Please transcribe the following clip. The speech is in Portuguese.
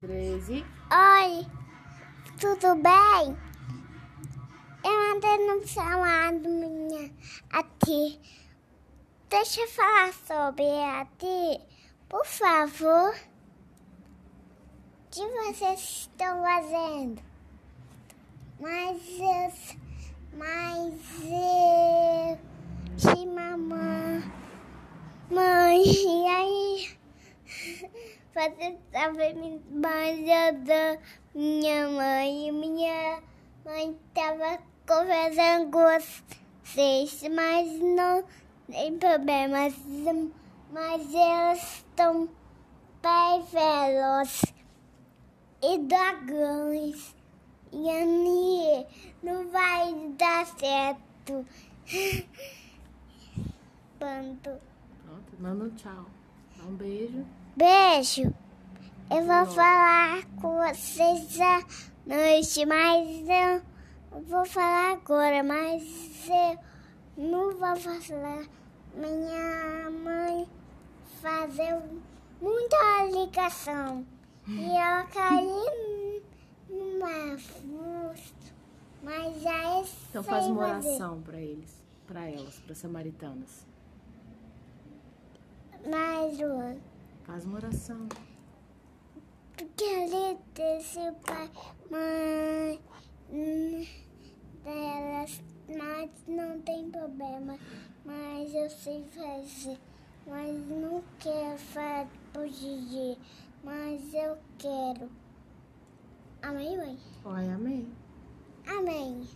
13. Oi, tudo bem? Eu andei no chamado minha a ti. Deixa eu falar sobre a ti, por favor. O que vocês estão fazendo? Mas eu, mas eu, de mamãe, mãe? Você sabe mais da minha mãe. Minha mãe estava conversando com vocês, mas não tem problemas. Mas elas estão bem velozes e dragões. E a minha não vai dar certo. Pronto. Pronto, manda tchau. Um beijo. Beijo. Eu vou falar com vocês à noite, mas eu vou falar agora, mas eu não vou falar. Minha mãe fazer muita ligação e ela caiu numa fusto, mas aí Então faz uma oração pra eles, pra elas, para samaritanas. Mais uma. Faz uma oração. Porque ali desse pai, mãe hum, delas, mas não tem problema. Mas eu sei fazer. Mas não quero fazer por Gigi. Mas eu quero. Amém, mãe? Oi, amém. Amém.